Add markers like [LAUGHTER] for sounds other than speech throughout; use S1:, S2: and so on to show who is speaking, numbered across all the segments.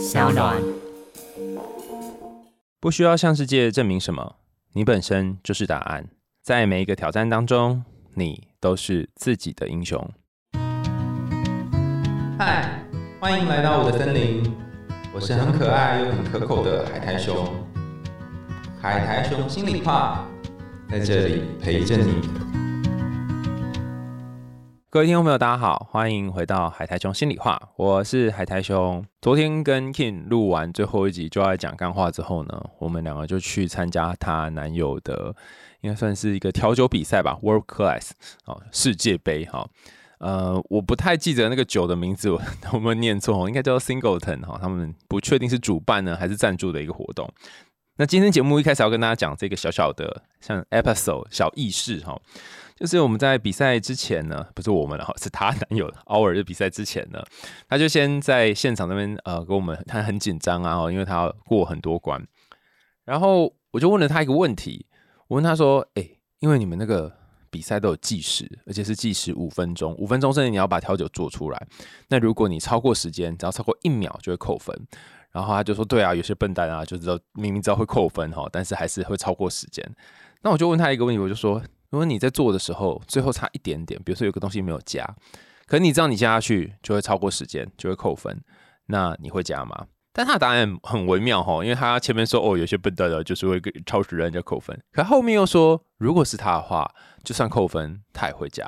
S1: 小暖。
S2: 不需要向世界证明什么，你本身就是答案。在每一个挑战当中，你都是自己的英雄。嗨，欢迎来到我的森林，我是很可爱又很可口的海苔熊。海苔熊心里话，在这里陪着你。各位听众朋友，大家好，欢迎回到海苔兄心里话，我是海苔兄。昨天跟 King 录完最后一集就要讲干话之后呢，我们两个就去参加她男友的，应该算是一个调酒比赛吧，World Class 哦，世界杯哈。呃，我不太记得那个酒的名字，[LAUGHS] 我有没有念错？应该叫 Singleton 哈，他们不确定是主办呢还是赞助的一个活动。那今天节目一开始要跟大家讲这个小小的像 episode 小意识哈。就是我们在比赛之前呢，不是我们了哈，是她男友 Our 的比赛之前呢，他就先在现场那边呃跟我们，他很紧张啊，因为他要过很多关。然后我就问了他一个问题，我问他说：“哎，因为你们那个比赛都有计时，而且是计时五分钟，五分钟之内你要把调酒做出来。那如果你超过时间，只要超过一秒就会扣分。”然后他就说：“对啊，有些笨蛋啊，就知道明明知道会扣分哈，但是还是会超过时间。”那我就问他一个问题，我就说。如果你在做的时候最后差一点点，比如说有个东西没有加，可你知道你加下去就会超过时间，就会扣分，那你会加吗？但他的答案很微妙哈，因为他前面说哦有些笨蛋的就是会超时人家扣分，可后面又说如果是他的话，就算扣分他也会加。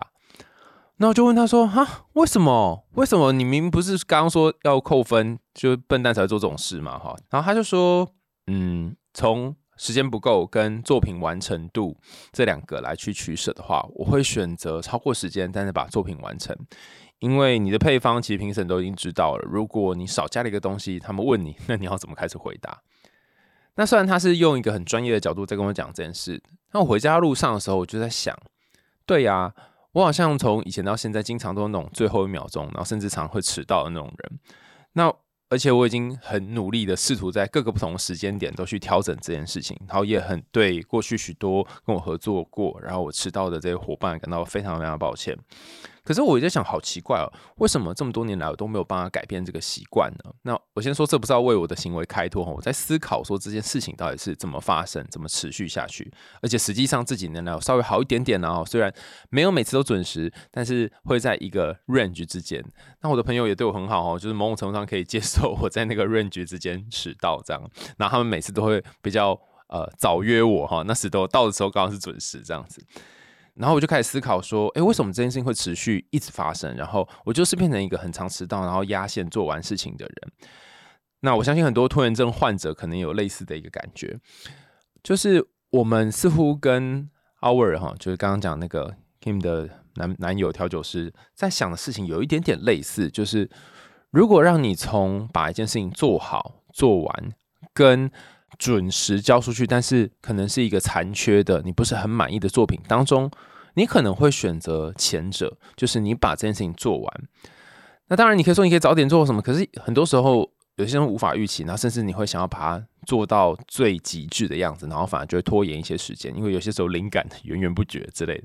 S2: 那我就问他说哈，为什么？为什么你明明不是刚刚说要扣分，就笨蛋才会做这种事嘛哈？然后他就说嗯，从。时间不够跟作品完成度这两个来去取舍的话，我会选择超过时间，但是把作品完成。因为你的配方其实评审都已经知道了，如果你少加了一个东西，他们问你，那你要怎么开始回答？那虽然他是用一个很专业的角度在跟我讲这件事，那我回家路上的时候，我就在想，对呀，我好像从以前到现在，经常都那种最后一秒钟，然后甚至常会迟到的那种人。那而且我已经很努力的试图在各个不同的时间点都去调整这件事情，然后也很对过去许多跟我合作过，然后我迟到的这些伙伴感到非常非常抱歉。可是我在想，好奇怪哦，为什么这么多年来我都没有办法改变这个习惯呢？那我先说，这不是要为我的行为开脱哈，我在思考说这件事情到底是怎么发生、怎么持续下去。而且实际上这几年来我稍微好一点点了哈，虽然没有每次都准时，但是会在一个 range 之间。那我的朋友也对我很好哦，就是某种程度上可以接受我在那个 range 之间迟到这样。然后他们每次都会比较呃早约我哈，那时都到的时候刚好是准时这样子。然后我就开始思考说，哎，为什么这件事情会持续一直发生？然后我就是变成一个很常迟到，然后压线做完事情的人。那我相信很多拖延症患者可能有类似的一个感觉，就是我们似乎跟 Our 哈，就是刚刚讲那个 Kim 的男男友调酒师在想的事情有一点点类似，就是如果让你从把一件事情做好做完跟准时交出去，但是可能是一个残缺的，你不是很满意的作品当中，你可能会选择前者，就是你把这件事情做完。那当然，你可以说你可以早点做什么，可是很多时候有些人无法预期，然后甚至你会想要把它做到最极致的样子，然后反而就会拖延一些时间，因为有些时候灵感 [LAUGHS] 源源不绝之类的。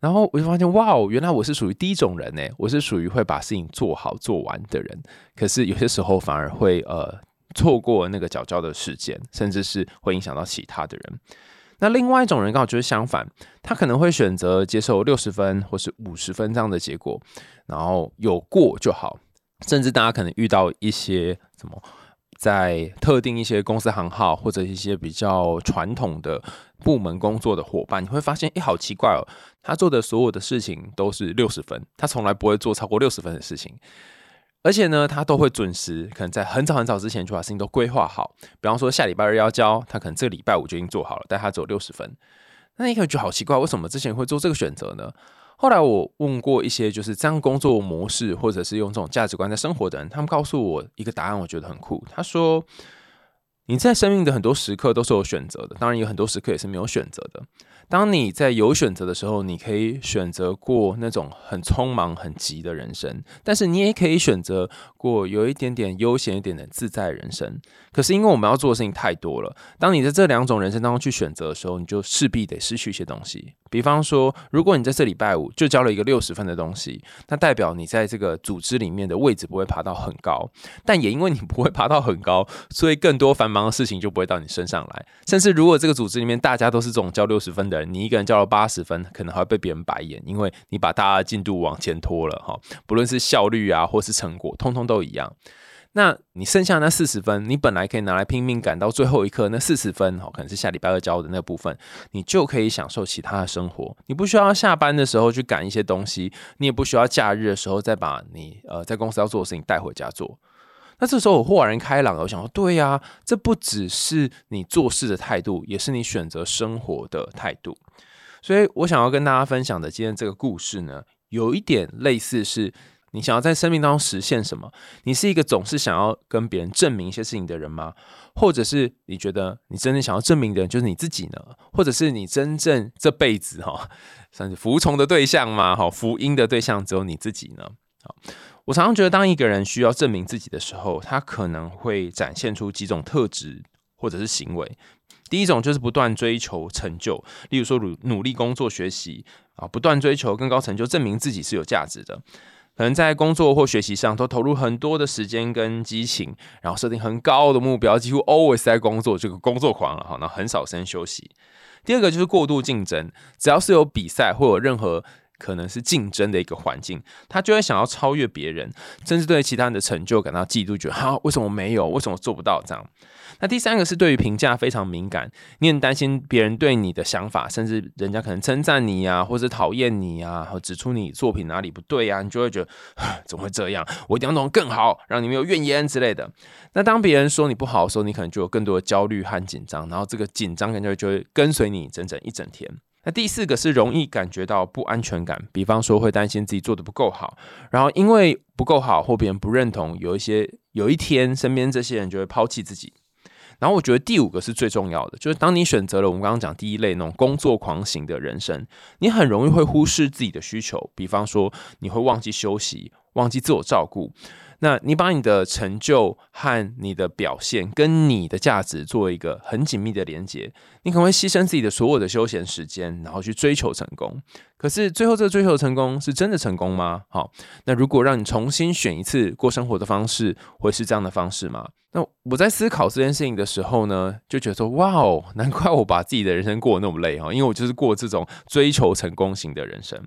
S2: 然后我就发现，哇哦，原来我是属于第一种人呢，我是属于会把事情做好做完的人，可是有些时候反而会呃。错过那个角交的时间，甚至是会影响到其他的人。那另外一种人刚好就是相反，他可能会选择接受六十分或是五十分这样的结果，然后有过就好。甚至大家可能遇到一些什么，在特定一些公司行号或者一些比较传统的部门工作的伙伴，你会发现，哎，好奇怪哦，他做的所有的事情都是六十分，他从来不会做超过六十分的事情。而且呢，他都会准时，可能在很早很早之前就把事情都规划好。比方说下礼拜二要交，他可能这个礼拜五就已经做好了，但他只有六十分。那你可能觉得好奇怪，为什么之前会做这个选择呢？后来我问过一些就是这样工作模式，或者是用这种价值观在生活的人，他们告诉我一个答案，我觉得很酷。他说。你在生命的很多时刻都是有选择的，当然有很多时刻也是没有选择的。当你在有选择的时候，你可以选择过那种很匆忙、很急的人生，但是你也可以选择过有一点点悠闲、一点点自在人生。可是因为我们要做的事情太多了，当你在这两种人生当中去选择的时候，你就势必得失去一些东西。比方说，如果你在这礼拜五就交了一个六十分的东西，那代表你在这个组织里面的位置不会爬到很高。但也因为你不会爬到很高，所以更多繁忙的事情就不会到你身上来。甚至如果这个组织里面大家都是这种交六十分的人，你一个人交了八十分，可能还会被别人白眼，因为你把大家的进度往前拖了哈。不论是效率啊，或是成果，通通都一样。那你剩下那四十分，你本来可以拿来拼命赶到最后一刻，那四十分哦，可能是下礼拜二交的那部分，你就可以享受其他的生活。你不需要下班的时候去赶一些东西，你也不需要假日的时候再把你呃在公司要做的事情带回家做。那这时候我豁然开朗了，我想说，对呀，这不只是你做事的态度，也是你选择生活的态度。所以我想要跟大家分享的今天这个故事呢，有一点类似是。你想要在生命当中实现什么？你是一个总是想要跟别人证明一些事情的人吗？或者是你觉得你真正想要证明的人就是你自己呢？或者是你真正这辈子哈，算是服从的对象吗？哈，福音的对象只有你自己呢？好，我常常觉得，当一个人需要证明自己的时候，他可能会展现出几种特质或者是行为。第一种就是不断追求成就，例如说努努力工作学习啊，不断追求更高成就，证明自己是有价值的。可能在工作或学习上都投入很多的时间跟激情，然后设定很高的目标，几乎 always 在工作，这个工作狂了哈，那很少时间休息。第二个就是过度竞争，只要是有比赛或有任何。可能是竞争的一个环境，他就会想要超越别人，甚至对其他人的成就感到嫉妒，觉得哈为什么没有，为什么做不到这样？那第三个是对于评价非常敏感，你很担心别人对你的想法，甚至人家可能称赞你啊，或者讨厌你啊，或指出你作品哪里不对啊，你就会觉得怎么会这样？我一定要弄更好，让你没有怨言之类的。那当别人说你不好的时候，你可能就有更多的焦虑和紧张，然后这个紧张感就就会跟随你整整一整天。那第四个是容易感觉到不安全感，比方说会担心自己做的不够好，然后因为不够好或别人不认同，有一些有一天身边这些人就会抛弃自己。然后我觉得第五个是最重要的，就是当你选择了我们刚刚讲第一类那种工作狂型的人生，你很容易会忽视自己的需求，比方说你会忘记休息，忘记自我照顾。那你把你的成就和你的表现跟你的价值做一个很紧密的连接，你可能会牺牲自己的所有的休闲时间，然后去追求成功。可是最后这个追求成功是真的成功吗？好，那如果让你重新选一次过生活的方式，会是这样的方式吗？那我在思考这件事情的时候呢，就觉得说，哇哦，难怪我把自己的人生过得那么累哈，因为我就是过这种追求成功型的人生。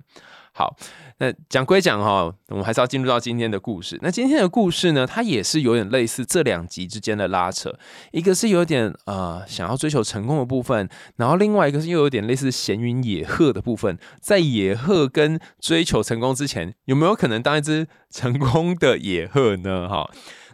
S2: 好，那讲归讲哈，我们还是要进入到今天的故事。那今天的故事呢，它也是有点类似这两集之间的拉扯，一个是有点呃想要追求成功的部分，然后另外一个是又有点类似闲云野鹤的部分。在野鹤跟追求成功之前，有没有可能当一只成功的野鹤呢？哈。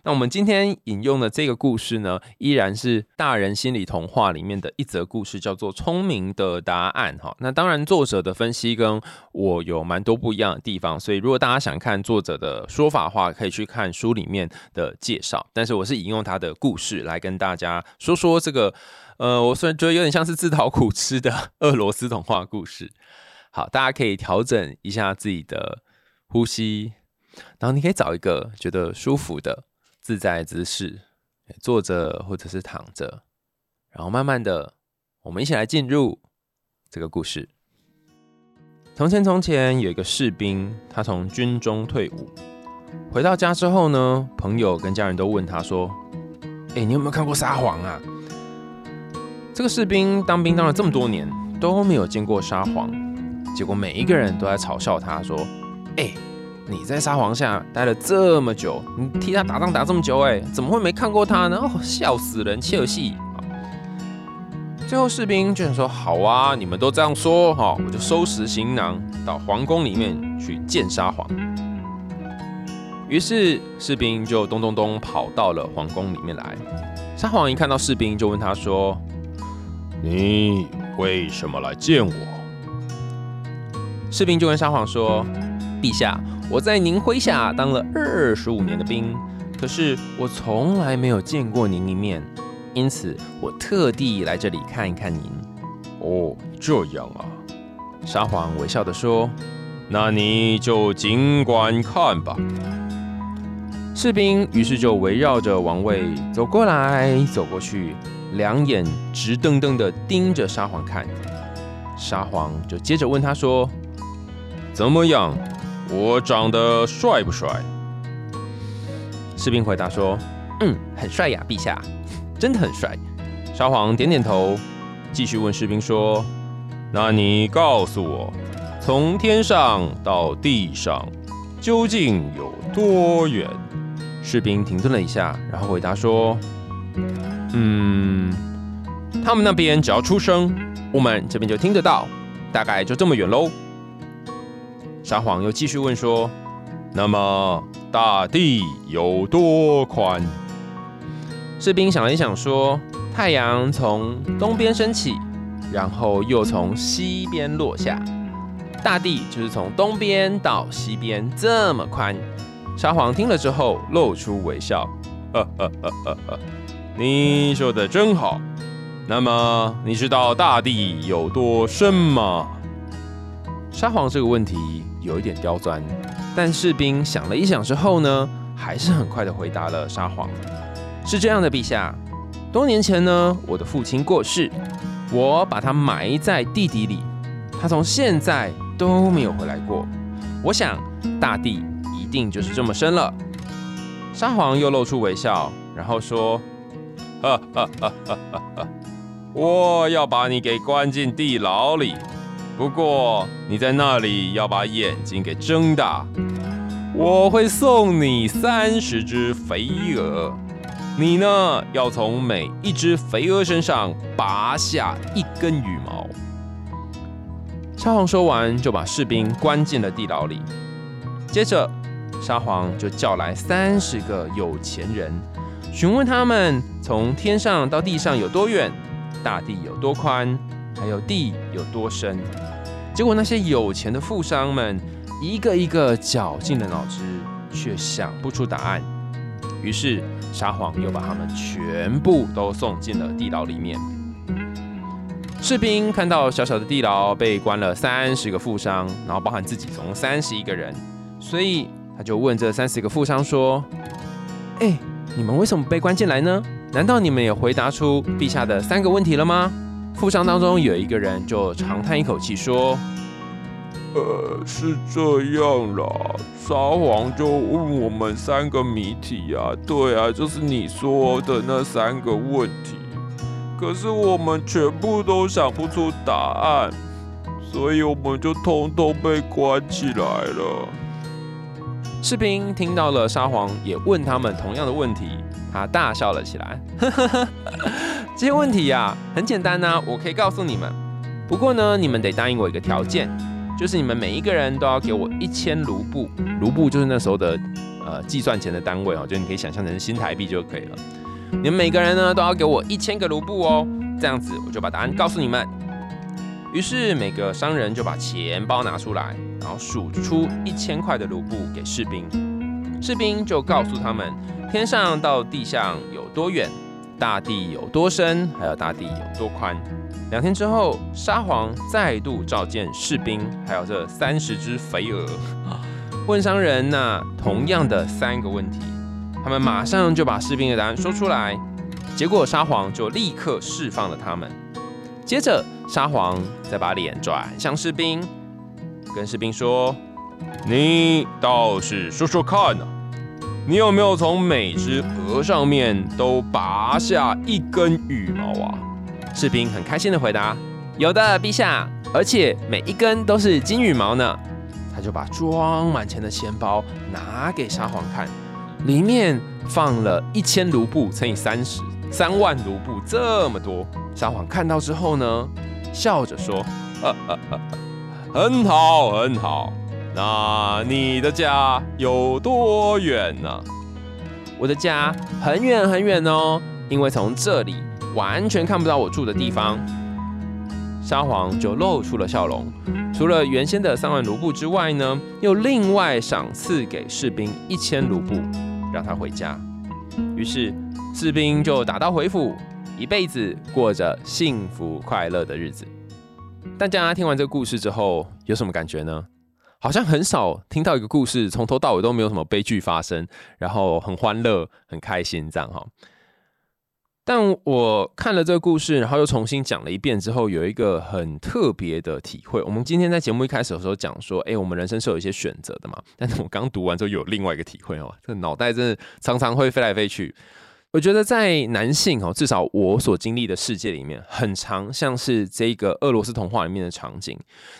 S2: 那我们今天引用的这个故事呢，依然是大人心理童话里面的一则故事，叫做《聪明的答案》哈。那当然，作者的分析跟我有蛮多不一样的地方，所以如果大家想看作者的说法的话，可以去看书里面的介绍。但是我是引用他的故事来跟大家说说这个，呃，我虽然觉得有点像是自讨苦吃的 [LAUGHS] 俄罗斯童话故事。好，大家可以调整一下自己的呼吸，然后你可以找一个觉得舒服的。自在姿势，坐着或者是躺着，然后慢慢的，我们一起来进入这个故事。从前，从前有一个士兵，他从军中退伍，回到家之后呢，朋友跟家人都问他说：“哎，你有没有看过沙皇啊？”这个士兵当兵当了这么多年，都没有见过沙皇，结果每一个人都在嘲笑他说：“哎。”你在沙皇下待了这么久，你替他打仗打这么久，哎，怎么会没看过他呢？哦，笑死人，切尔西！最后士兵就想说：“好啊，你们都这样说，哈，我就收拾行囊到皇宫里面去见沙皇。”于是士兵就咚咚咚跑到了皇宫里面来。沙皇一看到士兵，就问他说：“你为什么来见我？”士兵就跟沙皇说：“陛下。”我在您麾下当了二十五年的兵，可是我从来没有见过您一面，因此我特地来这里看一看您。
S1: 哦，这样啊，
S2: 沙皇微笑的说：“
S1: 那你就尽管看吧。”
S2: 士兵于是就围绕着王位走过来走过去，两眼直瞪瞪的盯着沙皇看。沙皇就接着问他说：“
S1: 怎么样？我长得帅不帅？”
S2: 士兵回答说：“嗯，很帅呀，陛下，真的很帅。”沙皇点点头，继续问士兵说：“
S1: 那你告诉我，从天上到地上究竟有多远？”
S2: 士兵停顿了一下，然后回答说：“嗯，他们那边只要出声，我们这边就听得到，大概就这么远喽。”沙皇又继续问说：“
S1: 那么大地有多宽？”
S2: 士兵想了一想说：“太阳从东边升起，然后又从西边落下，大地就是从东边到西边这么宽。”沙皇听了之后露出微笑，呵呵
S1: 呵呵呵，你说的真好。那么你知道大地有多深吗？
S2: 沙皇这个问题有一点刁钻，但士兵想了一想之后呢，还是很快的回答了沙皇：是这样的，陛下。多年前呢，我的父亲过世，我把他埋在地底里，他从现在都没有回来过。我想大地一。定就是这么深了。沙皇又露出微笑，然后说：“哈哈哈哈
S1: 哈哈！我要把你给关进地牢里，不过你在那里要把眼睛给睁大。我会送你三十只肥鹅，你呢要从每一只肥鹅身上拔下一根羽毛。”
S2: 沙皇说完，就把士兵关进了地牢里，接着。沙皇就叫来三十个有钱人，询问他们从天上到地上有多远，大地有多宽，还有地有多深。结果那些有钱的富商们一个一个绞尽了脑汁，却想不出答案。于是沙皇又把他们全部都送进了地牢里面。士兵看到小小的地牢被关了三十个富商，然后包含自己总共三十一个人，所以。他就问这三十个富商说：“哎，你们为什么被关进来呢？难道你们也回答出陛下的三个问题了吗？”富商当中有一个人就长叹一口气说：“
S3: 呃，是这样啦，沙皇就问我们三个谜题啊，对啊，就是你说的那三个问题，可是我们全部都想不出答案，所以我们就通通被关起来了。”
S2: 士兵听到了沙皇也问他们同样的问题，他大笑了起来。[LAUGHS] 这些问题呀，很简单呐，我可以告诉你们。不过呢，你们得答应我一个条件，就是你们每一个人都要给我一千卢布。卢布就是那时候的呃计算钱的单位哦，就你可以想象成新台币就可以了。你们每个人呢都要给我一千个卢布哦，这样子我就把答案告诉你们。于是每个商人就把钱包拿出来。然后数出一千块的卢布给士兵，士兵就告诉他们天上到地上有多远，大地有多深，还有大地有多宽。两天之后，沙皇再度召见士兵，还有这三十只肥鹅，[LAUGHS] 问商人那同样的三个问题，他们马上就把士兵的答案说出来，结果沙皇就立刻释放了他们。接着，沙皇再把脸转向士兵。跟士兵说：“
S1: 你倒是说说看呐，你有没有从每只鹅上面都拔下一根羽毛啊？”
S2: 士兵很开心的回答：“有的，陛下，而且每一根都是金羽毛呢。”他就把装满钱的钱包拿给沙皇看，里面放了一千卢布乘以三十，三万卢布这么多。沙皇看到之后呢，笑着说：“呵呵呵。”
S1: 很好，很好。那你的家有多远呢？
S2: 我的家很远很远哦，因为从这里完全看不到我住的地方。沙皇就露出了笑容，除了原先的三万卢布之外呢，又另外赏赐给士兵一千卢布，让他回家。于是士兵就打道回府，一辈子过着幸福快乐的日子。大家听完这个故事之后有什么感觉呢？好像很少听到一个故事从头到尾都没有什么悲剧发生，然后很欢乐、很开心这样哈。但我看了这个故事，然后又重新讲了一遍之后，有一个很特别的体会。我们今天在节目一开始的时候讲说，哎，我们人生是有一些选择的嘛。但是我刚读完之后，有另外一个体会哦，这脑袋真的常常会飞来飞去。我觉得在男性哦，至少我所经历的世界里面，很常像是这个俄罗斯童话里面的场景，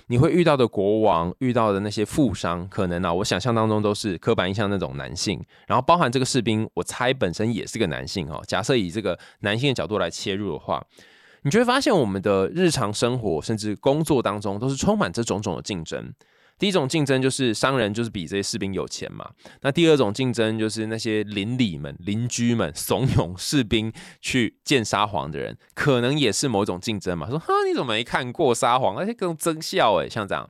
S2: 你会遇到的国王，遇到的那些富商，可能啊，我想象当中都是刻板印象那种男性，然后包含这个士兵，我猜本身也是个男性哦。假设以这个男性的角度来切入的话，你就会发现我们的日常生活甚至工作当中，都是充满这种种的竞争。第一种竞争就是商人就是比这些士兵有钱嘛。那第二种竞争就是那些邻里们、邻居们怂恿士兵去见沙皇的人，可能也是某种竞争嘛。说哈，你怎么没看过沙皇？而且更增效诶，像这样。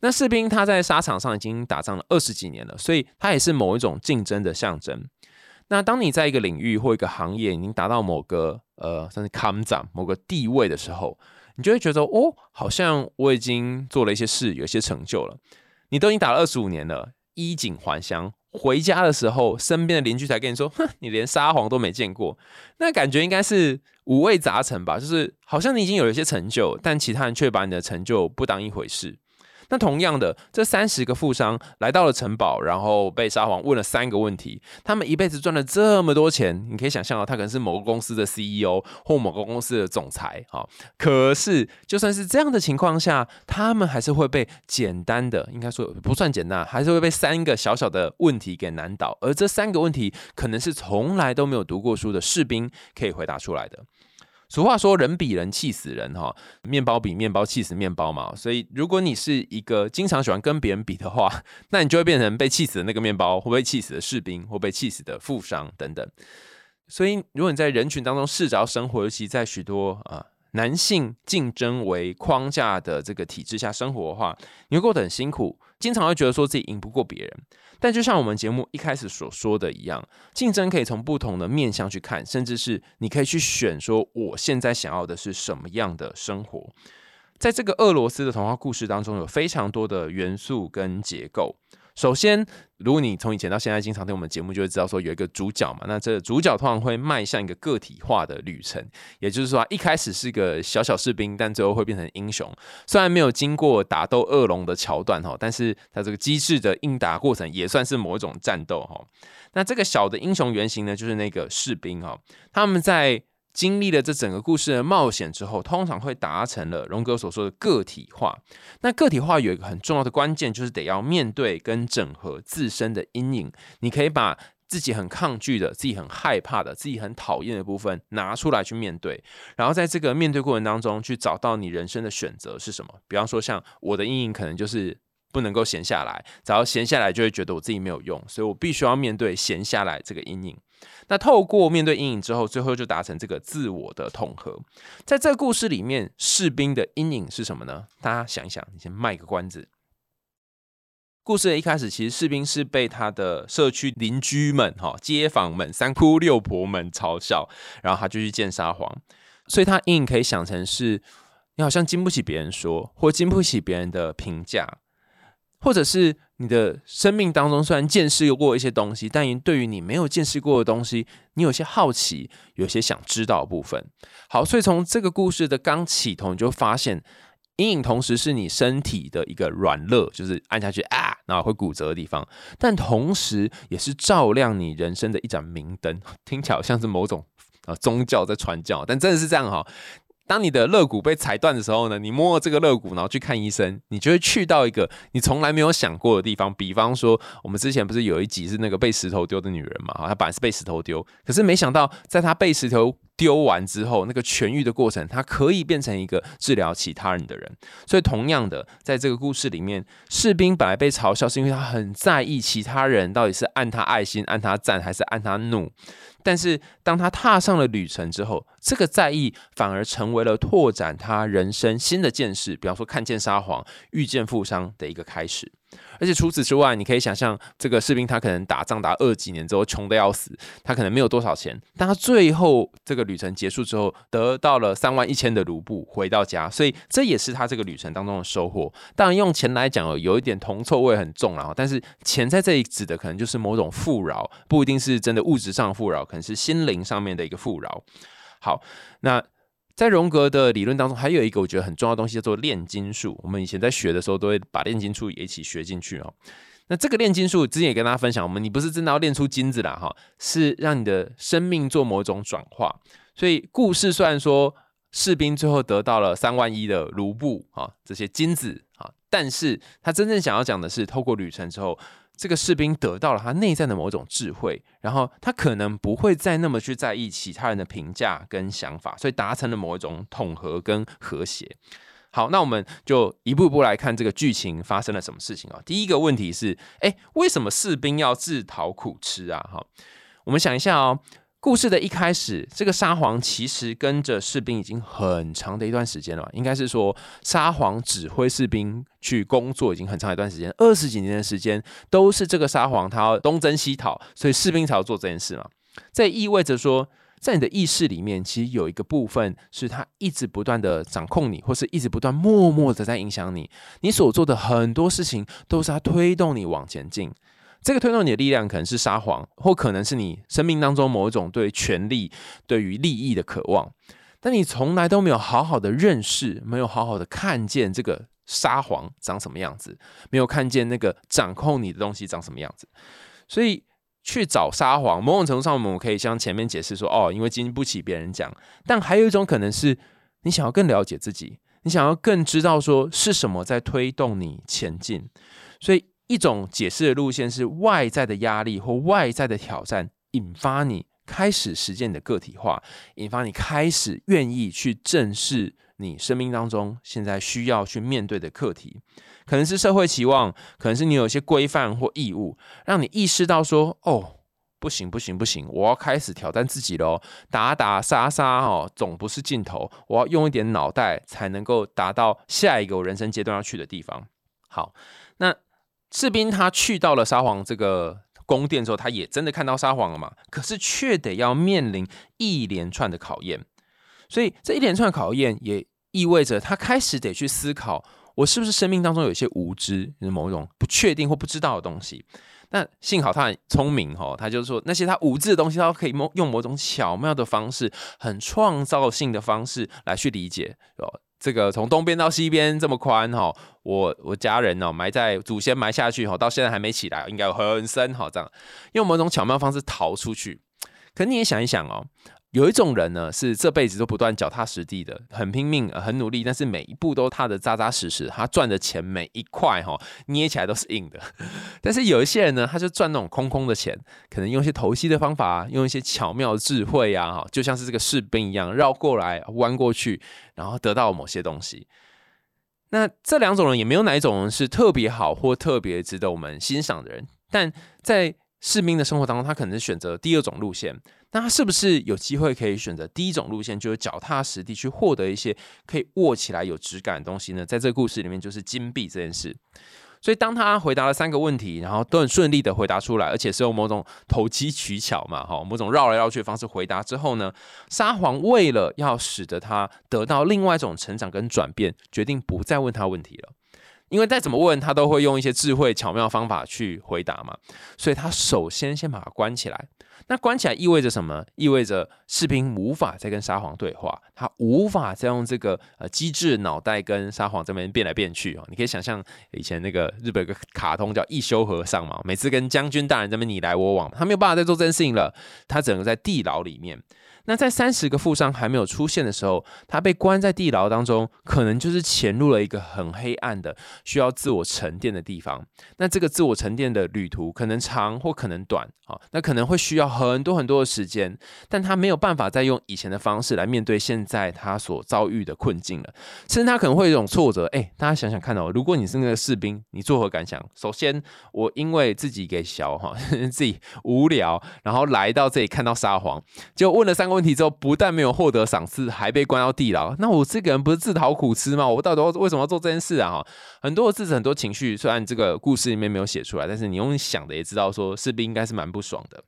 S2: 那士兵他在沙场上已经打仗了二十几年了，所以他也是某一种竞争的象征。那当你在一个领域或一个行业已经达到某个呃，算是康长某个地位的时候。你就会觉得哦，好像我已经做了一些事，有一些成就了。你都已经打了二十五年了，衣锦还乡，回家的时候，身边的邻居才跟你说：“哼，你连沙皇都没见过。”那感觉应该是五味杂陈吧？就是好像你已经有一些成就，但其他人却把你的成就不当一回事。那同样的，这三十个富商来到了城堡，然后被沙皇问了三个问题。他们一辈子赚了这么多钱，你可以想象到，他可能是某个公司的 CEO 或某个公司的总裁啊。可是，就算是这样的情况下，他们还是会被简单的，应该说不算简单，还是会被三个小小的问题给难倒。而这三个问题，可能是从来都没有读过书的士兵可以回答出来的。俗话说，人比人气死人哈，面包比面包气死面包嘛。所以，如果你是一个经常喜欢跟别人比的话，那你就会变成被气死的那个面包，或被气死的士兵，或被气死的富商等等。所以，如果你在人群当中试着生活，尤其在许多啊男性竞争为框架的这个体制下生活的话，你会过得很辛苦，经常会觉得说自己赢不过别人。但就像我们节目一开始所说的一样，竞争可以从不同的面向去看，甚至是你可以去选说，我现在想要的是什么样的生活。在这个俄罗斯的童话故事当中，有非常多的元素跟结构。首先，如果你从以前到现在经常听我们节目，就会知道说有一个主角嘛。那这主角通常会迈向一个个体化的旅程，也就是说，一开始是个小小士兵，但最后会变成英雄。虽然没有经过打斗恶龙的桥段哈，但是他这个机智的应答过程也算是某一种战斗哈。那这个小的英雄原型呢，就是那个士兵哈，他们在。经历了这整个故事的冒险之后，通常会达成了荣格所说的个体化。那个体化有一个很重要的关键，就是得要面对跟整合自身的阴影。你可以把自己很抗拒的、自己很害怕的、自己很讨厌的部分拿出来去面对，然后在这个面对过程当中，去找到你人生的选择是什么。比方说，像我的阴影可能就是不能够闲下来，只要闲下来就会觉得我自己没有用，所以我必须要面对闲下来这个阴影。那透过面对阴影之后，最后就达成这个自我的统合。在这个故事里面，士兵的阴影是什么呢？大家想一想，你先卖个关子。故事的一开始，其实士兵是被他的社区邻居们、哈街坊们、三姑六婆们嘲笑，然后他就去见沙皇。所以他阴影可以想成是，你好像经不起别人说，或经不起别人的评价，或者是。你的生命当中虽然见识过一些东西，但对于你没有见识过的东西，你有些好奇，有些想知道的部分。好，所以从这个故事的刚起头，你就发现阴影同时是你身体的一个软肋，就是按下去啊，然后会骨折的地方，但同时也是照亮你人生的一盏明灯。[LAUGHS] 听起来好像是某种啊宗教在传教，但真的是这样哈。当你的肋骨被踩断的时候呢，你摸这个肋骨，然后去看医生，你就会去到一个你从来没有想过的地方。比方说，我们之前不是有一集是那个被石头丢的女人嘛？她本来是被石头丢，可是没想到在她被石头丢完之后，那个痊愈的过程，他可以变成一个治疗其他人的人。所以，同样的，在这个故事里面，士兵本来被嘲笑是因为他很在意其他人到底是按他爱心、按他赞，还是按他怒。但是，当他踏上了旅程之后，这个在意反而成为了拓展他人生新的见识，比方说看见沙皇、遇见富商的一个开始。而且除此之外，你可以想象，这个士兵他可能打仗打二几年之后穷的要死，他可能没有多少钱，但他最后这个旅程结束之后，得到了三万一千的卢布回到家，所以这也是他这个旅程当中的收获。当然，用钱来讲，有一点铜臭味很重了，但是钱在这里指的可能就是某种富饶，不一定是真的物质上富饶，可能是心灵上面的一个富饶。好，那在荣格的理论当中，还有一个我觉得很重要的东西叫做炼金术。我们以前在学的时候，都会把炼金术也一起学进去哦。那这个炼金术之前也跟大家分享，我们你不是真的要炼出金子啦，哈，是让你的生命做某种转化。所以故事虽然说士兵最后得到了三万一的卢布啊，这些金子啊，但是他真正想要讲的是，透过旅程之后。这个士兵得到了他内在的某种智慧，然后他可能不会再那么去在意其他人的评价跟想法，所以达成了某一种统合跟和谐。好，那我们就一步步来看这个剧情发生了什么事情啊？第一个问题是，哎，为什么士兵要自讨苦吃啊？哈，我们想一下哦。故事的一开始，这个沙皇其实跟着士兵已经很长的一段时间了，应该是说沙皇指挥士兵去工作已经很长一段时间，二十几年的时间都是这个沙皇他要东征西讨，所以士兵才要做这件事嘛。这意味着说，在你的意识里面，其实有一个部分是他一直不断的掌控你，或是一直不断默默的在影响你，你所做的很多事情都是他推动你往前进。这个推动你的力量可能是撒谎，或可能是你生命当中某一种对权力、对于利益的渴望，但你从来都没有好好的认识，没有好好的看见这个撒谎长什么样子，没有看见那个掌控你的东西长什么样子，所以去找撒谎，某种程度上我们可以像前面解释说，哦，因为经不起别人讲，但还有一种可能是你想要更了解自己，你想要更知道说是什么在推动你前进，所以。一种解释的路线是外在的压力或外在的挑战引发你开始实践你的个体化，引发你开始愿意去正视你生命当中现在需要去面对的课题，可能是社会期望，可能是你有一些规范或义务，让你意识到说：哦，不行不行不行，我要开始挑战自己喽！打打杀杀哦，总不是尽头，我要用一点脑袋才能够达到下一个我人生阶段要去的地方。好，那。士兵他去到了沙皇这个宫殿之后，他也真的看到沙皇了嘛？可是却得要面临一连串的考验，所以这一连串考验也意味着他开始得去思考：我是不是生命当中有一些无知、某种不确定或不知道的东西？那幸好他很聪明哈，他就是说那些他无知的东西，他可以用某种巧妙的方式、很创造性的方式来去理解哦。这个从东边到西边这么宽哈，我我家人呢埋在祖先埋下去哈，到现在还没起来，应该很深哈，这样用某种巧妙方式逃出去。可你也想一想哦。有一种人呢，是这辈子都不断脚踏实地的，很拼命、很努力，但是每一步都踏得扎扎实实。他赚的钱每一块哈，捏起来都是硬的。[LAUGHS] 但是有一些人呢，他就赚那种空空的钱，可能用一些投机的方法，用一些巧妙的智慧呀，哈，就像是这个士兵一样，绕过来、弯过去，然后得到某些东西。那这两种人也没有哪一种人是特别好或特别值得我们欣赏的人，但在士兵的生活当中，他可能是选择第二种路线。那他是不是有机会可以选择第一种路线，就是脚踏实地去获得一些可以握起来有质感的东西呢？在这个故事里面，就是金币这件事。所以当他回答了三个问题，然后都很顺利的回答出来，而且是用某种投机取巧嘛，哈，某种绕来绕去的方式回答之后呢，沙皇为了要使得他得到另外一种成长跟转变，决定不再问他问题了。因为再怎么问他都会用一些智慧巧妙方法去回答嘛，所以他首先先把它关起来。那关起来意味着什么？意味着士兵无法再跟沙皇对话，他无法再用这个呃机智脑袋跟沙皇这边变来变去哦。你可以想象以前那个日本有个卡通叫一休和尚嘛，每次跟将军大人这边你来我往，他没有办法再做这件事情了，他只能在地牢里面。那在三十个富商还没有出现的时候，他被关在地牢当中，可能就是潜入了一个很黑暗的、需要自我沉淀的地方。那这个自我沉淀的旅途可能长或可能短啊，那可能会需要很多很多的时间，但他没有办法再用以前的方式来面对现在他所遭遇的困境了。甚至他可能会有一种挫折。哎，大家想想看哦，如果你是那个士兵，你作何感想？首先，我因为自己给小哈，[LAUGHS] 自己无聊，然后来到这里看到沙皇，就问了三问题之后，不但没有获得赏赐，还被关到地牢。那我这个人不是自讨苦吃吗？我到底为什么要做这件事啊？哈，很多的字，很多情绪，虽然这个故事里面没有写出来，但是你用想的也知道，说士兵应该是蛮不爽的。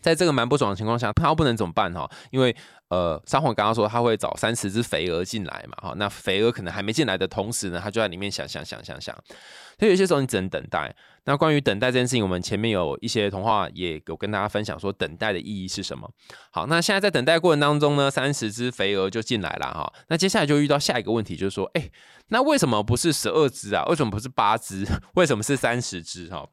S2: 在这个蛮不爽的情况下，他不能怎么办哈？因为呃，撒谎刚刚说他会找三十只肥鹅进来嘛，哈，那肥鹅可能还没进来的同时呢，他就在里面想想想想想，所以有些时候你只能等待。那关于等待这件事情，我们前面有一些童话也有跟大家分享说等待的意义是什么。好，那现在在等待过程当中呢，三十只肥鹅就进来了哈。那接下来就遇到下一个问题，就是说，哎，那为什么不是十二只啊？为什么不是八只？[LAUGHS] 为什么是三十只？哈？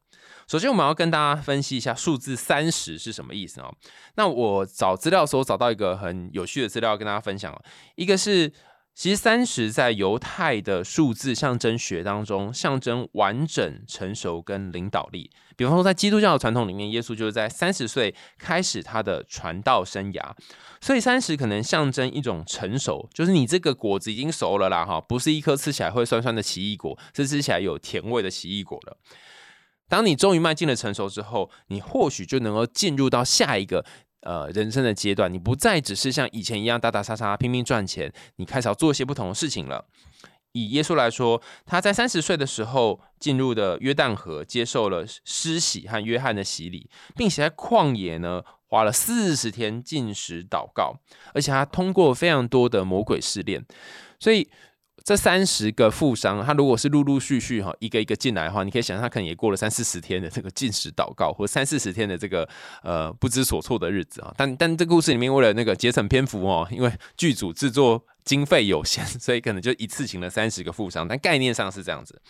S2: 首先，我们要跟大家分析一下数字三十是什么意思哦。那我找资料的时候找到一个很有趣的资料跟大家分享一个是，其实三十在犹太的数字象征学当中，象征完整、成熟跟领导力。比方说，在基督教的传统里面，耶稣就是在三十岁开始他的传道生涯，所以三十可能象征一种成熟，就是你这个果子已经熟了啦，哈，不是一颗吃起来会酸酸的奇异果，是吃起来有甜味的奇异果了。当你终于迈进了成熟之后，你或许就能够进入到下一个呃人生的阶段。你不再只是像以前一样打打杀杀拼命赚钱，你开始要做一些不同的事情了。以耶稣来说，他在三十岁的时候进入的约旦河，接受了施洗和约翰的洗礼，并且在旷野呢花了四十天进食祷告，而且他通过非常多的魔鬼试炼，所以。这三十个富商，他如果是陆陆续续哈一个一个进来的话，你可以想象他可能也过了三四十天的这个进食祷告，或三四十天的这个呃不知所措的日子啊。但但这故事里面为了那个节省篇幅哦，因为剧组制作经费有限，[LAUGHS] 所以可能就一次请了三十个富商。但概念上是这样子。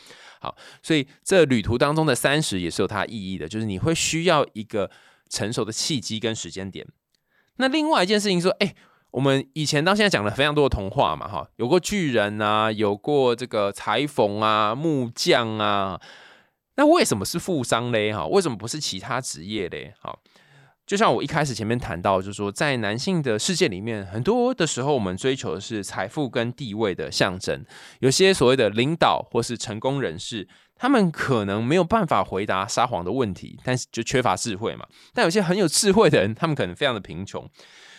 S2: 好，所以这旅途当中的三十也是有它意义的，就是你会需要一个成熟的契机跟时间点。那另外一件事情说，哎。我们以前到现在讲了非常多的童话嘛，哈，有过巨人啊，有过这个裁缝啊、木匠啊，那为什么是富商嘞？哈，为什么不是其他职业嘞？好，就像我一开始前面谈到，就是说在男性的世界里面，很多的时候我们追求的是财富跟地位的象征，有些所谓的领导或是成功人士，他们可能没有办法回答撒谎的问题，但是就缺乏智慧嘛。但有些很有智慧的人，他们可能非常的贫穷。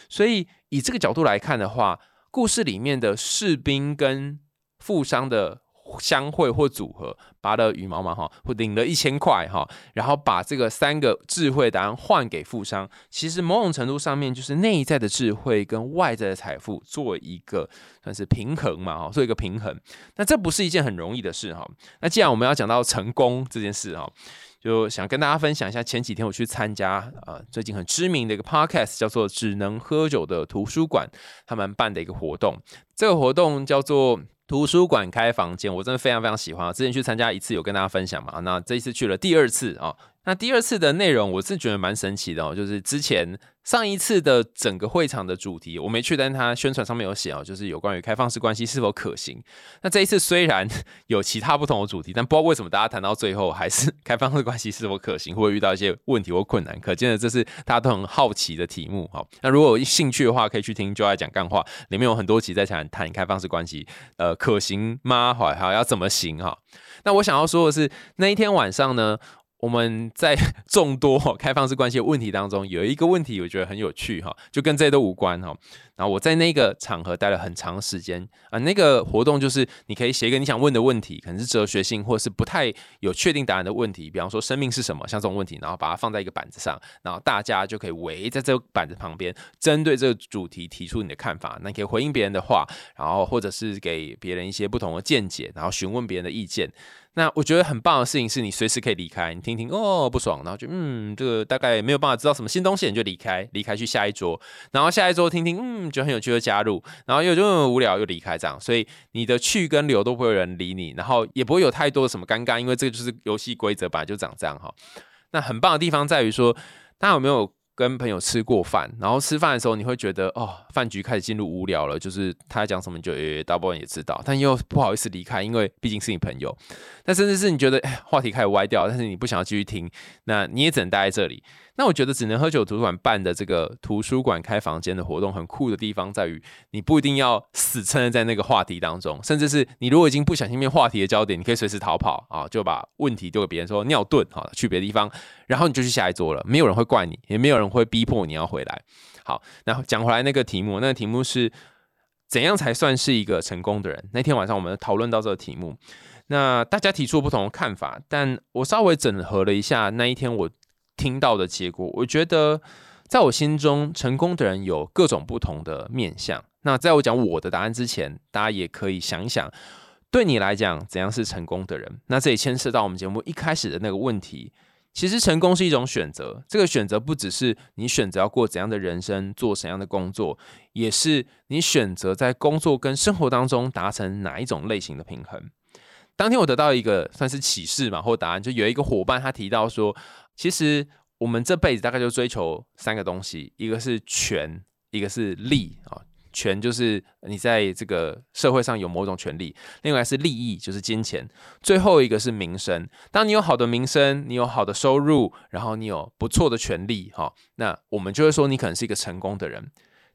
S2: 所以以这个角度来看的话，故事里面的士兵跟富商的相会或组合，拔了羽毛嘛哈，或领了一千块哈，然后把这个三个智慧答案换给富商，其实某种程度上面就是内在的智慧跟外在的财富做一个算是平衡嘛哈，做一个平衡。那这不是一件很容易的事哈。那既然我们要讲到成功这件事哈。就想跟大家分享一下，前几天我去参加啊最近很知名的一个 podcast，叫做“只能喝酒的图书馆”，他们办的一个活动。这个活动叫做图书馆开房间，我真的非常非常喜欢。之前去参加一次，有跟大家分享嘛？那这一次去了第二次啊。那第二次的内容，我是觉得蛮神奇的哦。就是之前上一次的整个会场的主题，我没去，但它宣传上面有写哦，就是有关于开放式关系是否可行。那这一次虽然 [LAUGHS] 有其他不同的主题，但不知道为什么大家谈到最后还是 [LAUGHS] 开放式关系是否可行，会遇到一些问题或困难。可见的这是大家都很好奇的题目哈。那如果有兴趣的话，可以去听就爱讲干话，里面有很多集在谈谈开放式关系，呃，可行吗？好，还要怎么行哈？那我想要说的是，那一天晚上呢？我们在 [LAUGHS] 众多开放式关系的问题当中，有一个问题我觉得很有趣哈，就跟这些都无关哈。然后我在那个场合待了很长时间啊，那个活动就是你可以写一个你想问的问题，可能是哲学性或是不太有确定答案的问题，比方说生命是什么，像这种问题，然后把它放在一个板子上，然后大家就可以围在这个板子旁边，针对这个主题提出你的看法，那你可以回应别人的话，然后或者是给别人一些不同的见解，然后询问别人的意见。那我觉得很棒的事情是你随时可以离开，你听听哦不爽，然后就嗯这个大概没有办法知道什么新东西，你就离开，离开去下一桌，然后下一桌听听嗯就很有趣的加入，然后又就很无聊又离开这样，所以你的去跟留都不会有人理你，然后也不会有太多的什么尴尬，因为这个就是游戏规则本来就长这样哈。那很棒的地方在于说，大家有没有？跟朋友吃过饭，然后吃饭的时候，你会觉得哦，饭局开始进入无聊了。就是他讲什么，就诶，大部分也知道，但又不好意思离开，因为毕竟是你朋友。但甚至是你觉得话题开始歪掉，但是你不想要继续听，那你也只能待在这里。那我觉得只能喝酒图书馆办的这个图书馆开房间的活动很酷的地方在于，你不一定要死撑在那个话题当中，甚至是你如果已经不小心变话题的焦点，你可以随时逃跑啊，就把问题丢给别人说尿遁哈，去别的地方，然后你就去下一桌了，没有人会怪你，也没有人会逼迫你要回来。好，然后讲回来那个题目，那个题目是怎样才算是一个成功的人？那天晚上我们讨论到这个题目，那大家提出不同的看法，但我稍微整合了一下，那一天我。听到的结果，我觉得在我心中，成功的人有各种不同的面相。那在我讲我的答案之前，大家也可以想一想，对你来讲，怎样是成功的人？那这也牵涉到我们节目一开始的那个问题。其实成功是一种选择，这个选择不只是你选择要过怎样的人生，做怎样的工作，也是你选择在工作跟生活当中达成哪一种类型的平衡。当天我得到一个算是启示嘛，或答案，就有一个伙伴他提到说，其实我们这辈子大概就追求三个东西，一个是权，一个是利啊。权就是你在这个社会上有某种权利，另外是利益，就是金钱，最后一个是名声。当你有好的名声，你有好的收入，然后你有不错的权利，哈，那我们就会说你可能是一个成功的人。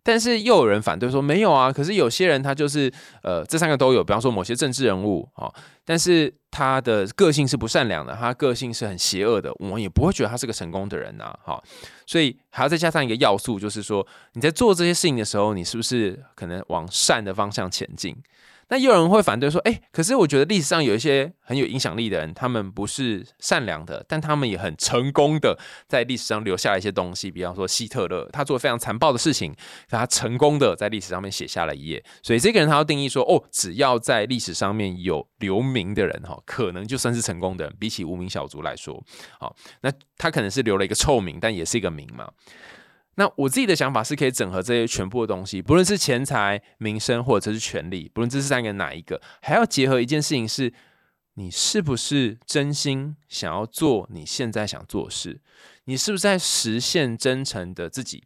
S2: 但是又有人反对说没有啊，可是有些人他就是呃这三个都有，比方说某些政治人物啊，但是他的个性是不善良的，他个性是很邪恶的，我们也不会觉得他是个成功的人呐，哈，所以还要再加上一个要素，就是说你在做这些事情的时候，你是不是可能往善的方向前进？那有人会反对说：“哎，可是我觉得历史上有一些很有影响力的人，他们不是善良的，但他们也很成功的在历史上留下了一些东西。比方说希特勒，他做非常残暴的事情，他成功的在历史上面写下了一页。所以这个人他要定义说：哦，只要在历史上面有留名的人，哈，可能就算是成功的人。比起无名小卒来说，好，那他可能是留了一个臭名，但也是一个名嘛。”那我自己的想法是可以整合这些全部的东西，不论是钱财、名声，或者是权力，不论这是三个哪一个，还要结合一件事情是，你是不是真心想要做你现在想做的事？你是不是在实现真诚的自己？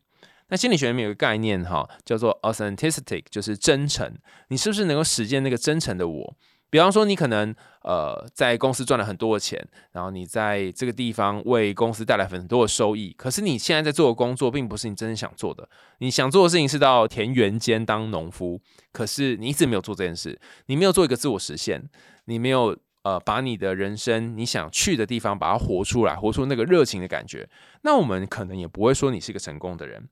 S2: 那心理学里面有个概念哈，叫做 authenticity，就是真诚。你是不是能够实践那个真诚的我？比方说，你可能呃在公司赚了很多的钱，然后你在这个地方为公司带来很多的收益，可是你现在在做的工作并不是你真正想做的。你想做的事情是到田园间当农夫，可是你一直没有做这件事，你没有做一个自我实现，你没有呃把你的人生你想去的地方把它活出来，活出那个热情的感觉，那我们可能也不会说你是一个成功的人。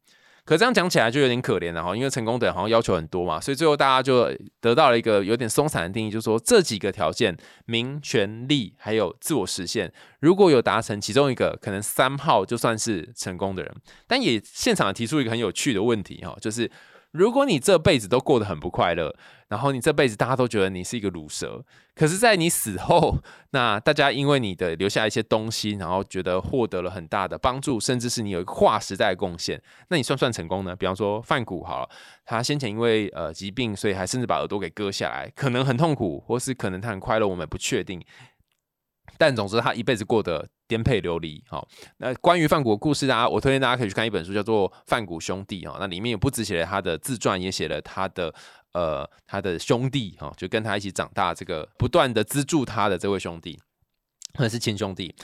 S2: 可这样讲起来就有点可怜了哈，因为成功的人好像要求很多嘛，所以最后大家就得到了一个有点松散的定义，就是说这几个条件——名、权、利，还有自我实现，如果有达成其中一个，可能三号就算是成功的人。但也现场提出一个很有趣的问题哈，就是。如果你这辈子都过得很不快乐，然后你这辈子大家都觉得你是一个卤蛇，可是，在你死后，[LAUGHS] 那大家因为你的留下一些东西，然后觉得获得了很大的帮助，甚至是你有一个划时代的贡献，那你算不算成功呢？比方说范谷好，他先前因为呃疾病，所以还甚至把耳朵给割下来，可能很痛苦，或是可能他很快乐，我们不确定。但总之，他一辈子过得颠沛流离。好，那关于范谷的故事，大家我推荐大家可以去看一本书，叫做《范谷兄弟》哈。那里面也不只写了他的自传，也写了他的呃他的兄弟哈，就跟他一起长大，这个不断的资助他的这位兄弟，或者是亲兄弟。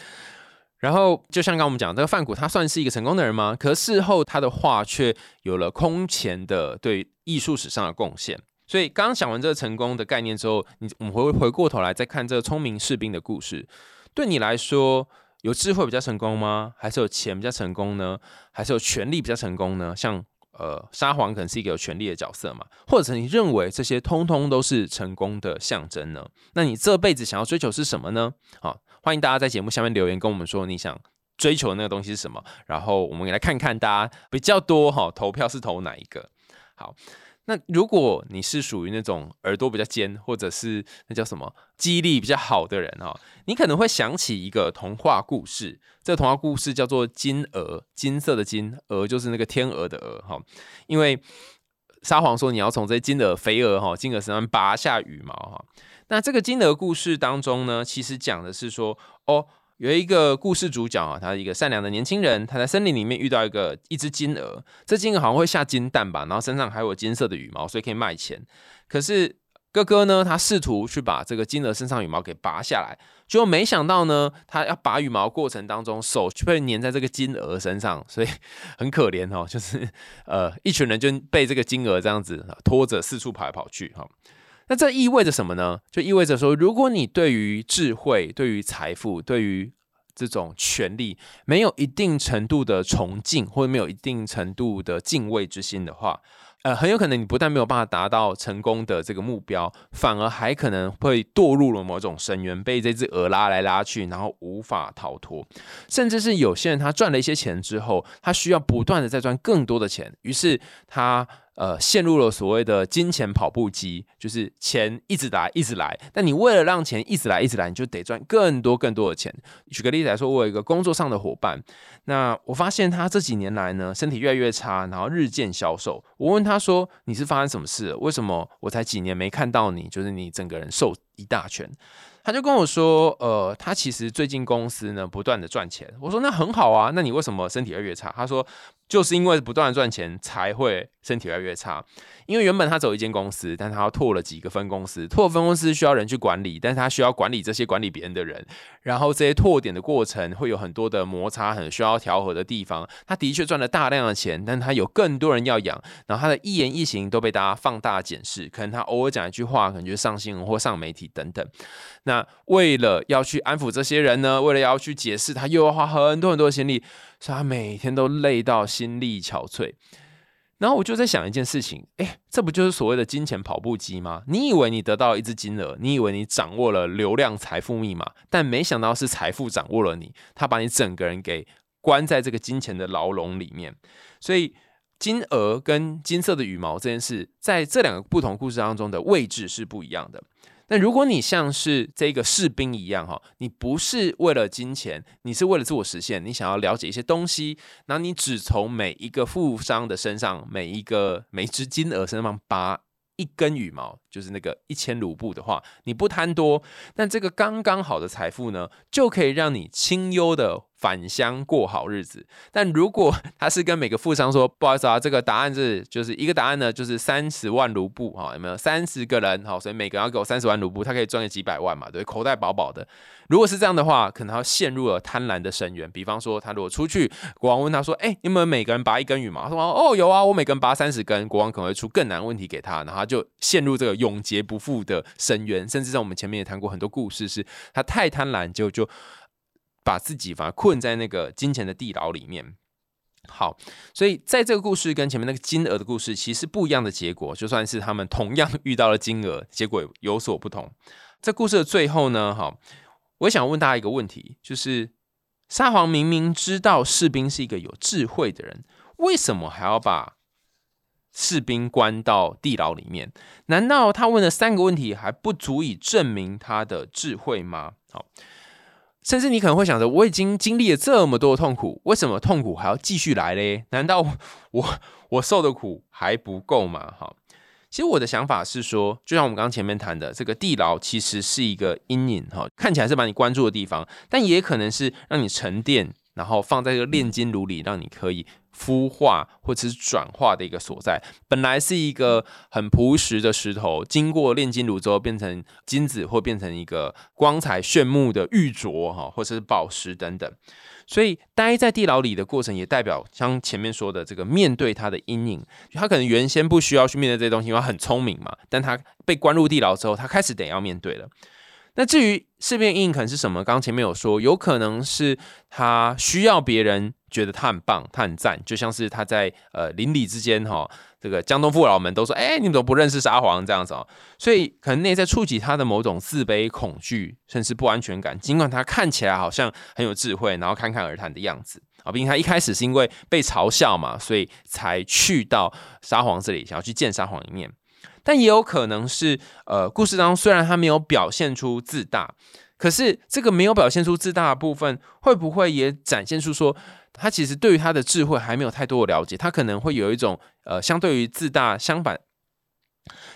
S2: 然后就像刚我们讲，这个范谷他算是一个成功的人吗？可事后他的画却有了空前的对艺术史上的贡献。所以刚刚讲完这个成功的概念之后，你我们回回过头来再看这个聪明士兵的故事，对你来说，有智慧比较成功吗？还是有钱比较成功呢？还是有权力比较成功呢？像呃沙皇可能是一个有权力的角色嘛？或者你认为这些通通都是成功的象征呢？那你这辈子想要追求是什么呢？好，欢迎大家在节目下面留言跟我们说你想追求的那个东西是什么，然后我们来看看大家比较多哈投票是投哪一个？好。那如果你是属于那种耳朵比较尖，或者是那叫什么记忆力比较好的人哈，你可能会想起一个童话故事。这个童话故事叫做《金鹅》，金色的金鹅就是那个天鹅的鹅哈。因为沙皇说你要从这些金鹅、肥鹅哈，金鹅身上拔下羽毛哈。那这个金鹅故事当中呢，其实讲的是说哦。有一个故事主角啊，他是一个善良的年轻人，他在森林里面遇到一个一只金鹅，这金鹅好像会下金蛋吧，然后身上还有金色的羽毛，所以可以卖钱。可是哥哥呢，他试图去把这个金鹅身上羽毛给拔下来，结果没想到呢，他要拔羽毛过程当中，手却被粘在这个金鹅身上，所以很可怜哦，就是呃，一群人就被这个金鹅这样子拖着四处跑来跑去哈。那这意味着什么呢？就意味着说，如果你对于智慧、对于财富、对于这种权利没有一定程度的崇敬，或者没有一定程度的敬畏之心的话，呃，很有可能你不但没有办法达到成功的这个目标，反而还可能会堕入了某种深渊，被这只鹅拉来拉去，然后无法逃脱。甚至是有些人他赚了一些钱之后，他需要不断的再赚更多的钱，于是他。呃，陷入了所谓的金钱跑步机，就是钱一直来，一直来。但你为了让钱一直来，一直来，你就得赚更多更多的钱。举个例子来说，我有一个工作上的伙伴，那我发现他这几年来呢，身体越来越差，然后日渐消瘦。我问他说：“你是发生什么事？为什么我才几年没看到你，就是你整个人瘦一大圈？”他就跟我说：“呃，他其实最近公司呢不断的赚钱。”我说：“那很好啊，那你为什么身体越来越差？”他说。就是因为不断的赚钱，才会身体越来越差。因为原本他走一间公司，但他要拓了几个分公司，拓分公司需要人去管理，但是他需要管理这些管理别人的人，然后这些拓点的过程会有很多的摩擦，很需要调和的地方。他的确赚了大量的钱，但他有更多人要养，然后他的一言一行都被大家放大检视，可能他偶尔讲一句话，可能就上新闻或上媒体等等。那为了要去安抚这些人呢，为了要去解释，他又要花很多很多的心力。所以他每天都累到心力憔悴，然后我就在想一件事情，哎，这不就是所谓的金钱跑步机吗？你以为你得到一只金额，你以为你掌握了流量财富密码，但没想到是财富掌握了你，他把你整个人给关在这个金钱的牢笼里面。所以金额跟金色的羽毛这件事，在这两个不同故事当中的位置是不一样的。那如果你像是这个士兵一样哈，你不是为了金钱，你是为了自我实现，你想要了解一些东西，那你只从每一个富商的身上，每一个每一只金鹅身上拔一根羽毛，就是那个一千卢布的话，你不贪多，但这个刚刚好的财富呢，就可以让你清幽的。返乡过好日子，但如果 [LAUGHS] 他是跟每个富商说，不好意思啊，这个答案是就是一个答案呢，就是三十万卢布哈，有没有三十个人哈，所以每个人要给我三十万卢布，他可以赚个几百万嘛，对，口袋饱饱的。如果是这样的话，可能他陷入了贪婪的深渊。比方说，他如果出去，国王问他说，哎，你们每个人拔一根羽毛？他说，哦，有啊，我每个人拔三十根。国王可能会出更难问题给他，然后他就陷入这个永劫不复的深渊。甚至在我们前面也谈过很多故事，是他太贪婪，就就。把自己反而困在那个金钱的地牢里面。好，所以在这个故事跟前面那个金额的故事其实不一样的结果，就算是他们同样遇到了金额，结果有所不同。在故事的最后呢，哈，我想问大家一个问题，就是沙皇明明知道士兵是一个有智慧的人，为什么还要把士兵关到地牢里面？难道他问的三个问题还不足以证明他的智慧吗？好。甚至你可能会想着，我已经经历了这么多痛苦，为什么痛苦还要继续来嘞？难道我 [LAUGHS] 我受的苦还不够吗？哈，其实我的想法是说，就像我们刚前面谈的，这个地牢其实是一个阴影，哈，看起来是把你关注的地方，但也可能是让你沉淀，然后放在这个炼金炉里，让你可以。孵化或者是转化的一个所在，本来是一个很朴实的石头，经过炼金炉之后变成金子，或变成一个光彩炫目的玉镯哈，或者是宝石等等。所以待在地牢里的过程，也代表像前面说的这个面对他的阴影。他可能原先不需要去面对这些东西，因为他很聪明嘛。但他被关入地牢之后，他开始得要面对了。那至于事变阴影可能是什么？刚刚前面有说，有可能是他需要别人。觉得他很棒，他很赞，就像是他在呃邻里之间哈，这个江东父老们都说，哎，你怎么不认识沙皇这样子哦？所以可能内在触及他的某种自卑、恐惧，甚至不安全感。尽管他看起来好像很有智慧，然后侃侃而谈的样子啊，毕竟他一开始是因为被嘲笑嘛，所以才去到沙皇这里，想要去见沙皇一面。但也有可能是，呃，故事当中虽然他没有表现出自大，可是这个没有表现出自大的部分，会不会也展现出说？他其实对于他的智慧还没有太多的了解，他可能会有一种呃，相对于自大相反，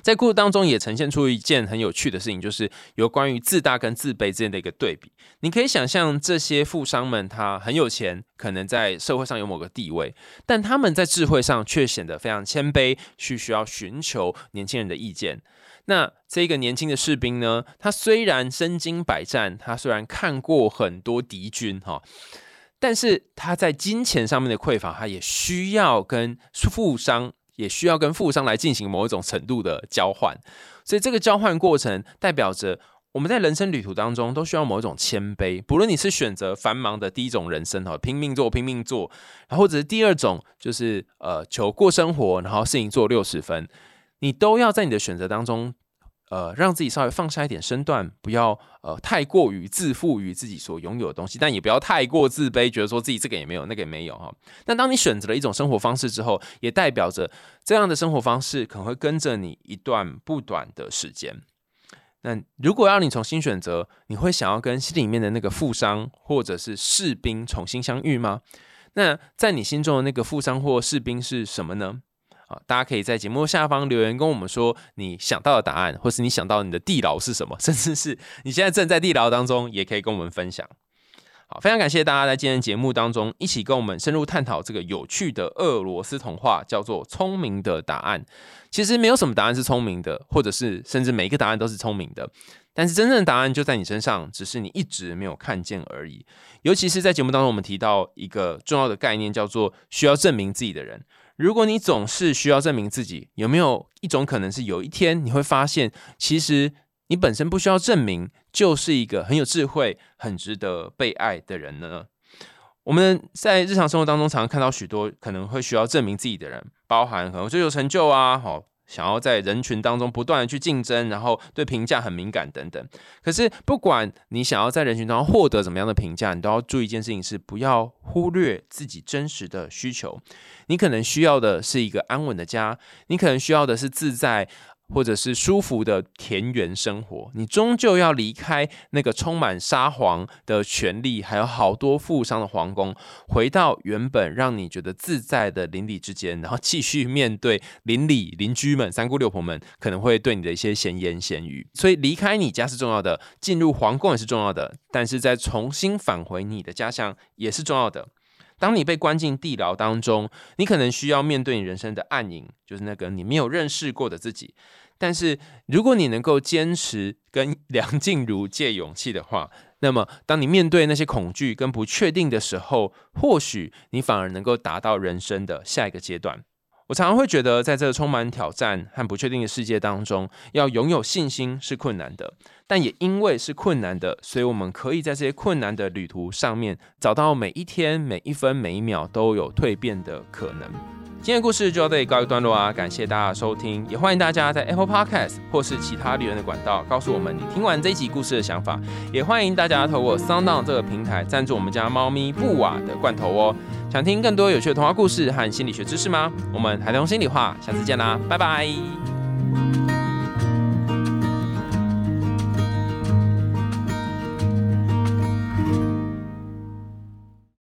S2: 在故事当中也呈现出一件很有趣的事情，就是有关于自大跟自卑之间的一个对比。你可以想象这些富商们，他很有钱，可能在社会上有某个地位，但他们在智慧上却显得非常谦卑，去需要寻求年轻人的意见。那这个年轻的士兵呢，他虽然身经百战，他虽然看过很多敌军，哈。但是他在金钱上面的匮乏，他也需要跟富商，也需要跟富商来进行某一种程度的交换。所以这个交换过程代表着，我们在人生旅途当中都需要某一种谦卑，不论你是选择繁忙的第一种人生哈，拼命做拼命做，然后或者是第二种就是呃求过生活，然后事情做六十分，你都要在你的选择当中。呃，让自己稍微放下一点身段，不要呃太过于自负于自己所拥有的东西，但也不要太过自卑，觉得说自己这个也没有，那个也没有哈。但当你选择了一种生活方式之后，也代表着这样的生活方式可能会跟着你一段不短的时间。那如果要你重新选择，你会想要跟心里面的那个富商或者是士兵重新相遇吗？那在你心中的那个富商或士兵是什么呢？啊，大家可以在节目下方留言跟我们说你想到的答案，或是你想到你的地牢是什么，[LAUGHS] 甚至是你现在正在地牢当中，也可以跟我们分享。好，非常感谢大家在今天节目当中一起跟我们深入探讨这个有趣的俄罗斯童话，叫做《聪明的答案》。其实没有什么答案是聪明的，或者是甚至每一个答案都是聪明的，但是真正的答案就在你身上，只是你一直没有看见而已。尤其是在节目当中，我们提到一个重要的概念，叫做需要证明自己的人。如果你总是需要证明自己，有没有一种可能是有一天你会发现，其实你本身不需要证明，就是一个很有智慧、很值得被爱的人呢？我们在日常生活当中，常常看到许多可能会需要证明自己的人，包含可能追求成就啊，好。想要在人群当中不断的去竞争，然后对评价很敏感等等。可是不管你想要在人群当中获得怎么样的评价，你都要注意一件事情：是不要忽略自己真实的需求。你可能需要的是一个安稳的家，你可能需要的是自在。或者是舒服的田园生活，你终究要离开那个充满沙皇的权力，还有好多富商的皇宫，回到原本让你觉得自在的邻里之间，然后继续面对邻里邻居们、三姑六婆们可能会对你的一些闲言闲语。所以离开你家是重要的，进入皇宫也是重要的，但是再重新返回你的家乡也是重要的。当你被关进地牢当中，你可能需要面对你人生的暗影，就是那个你没有认识过的自己。但是，如果你能够坚持跟 [LAUGHS] 梁静茹借勇气的话，那么当你面对那些恐惧跟不确定的时候，或许你反而能够达到人生的下一个阶段。我常常会觉得，在这个充满挑战和不确定的世界当中，要拥有信心是困难的。但也因为是困难的，所以我们可以在这些困难的旅途上面，找到每一天、每一分、每一秒都有蜕变的可能。今天的故事就到这里告一段落啊！感谢大家的收听，也欢迎大家在 Apple Podcast 或是其他留言的管道告诉我们你听完这一集故事的想法。也欢迎大家透过 Sound 这个平台赞助我们家猫咪布瓦的罐头哦。想听更多有趣的童话故事和心理学知识吗？我们孩童心里话，下次见啦，拜拜。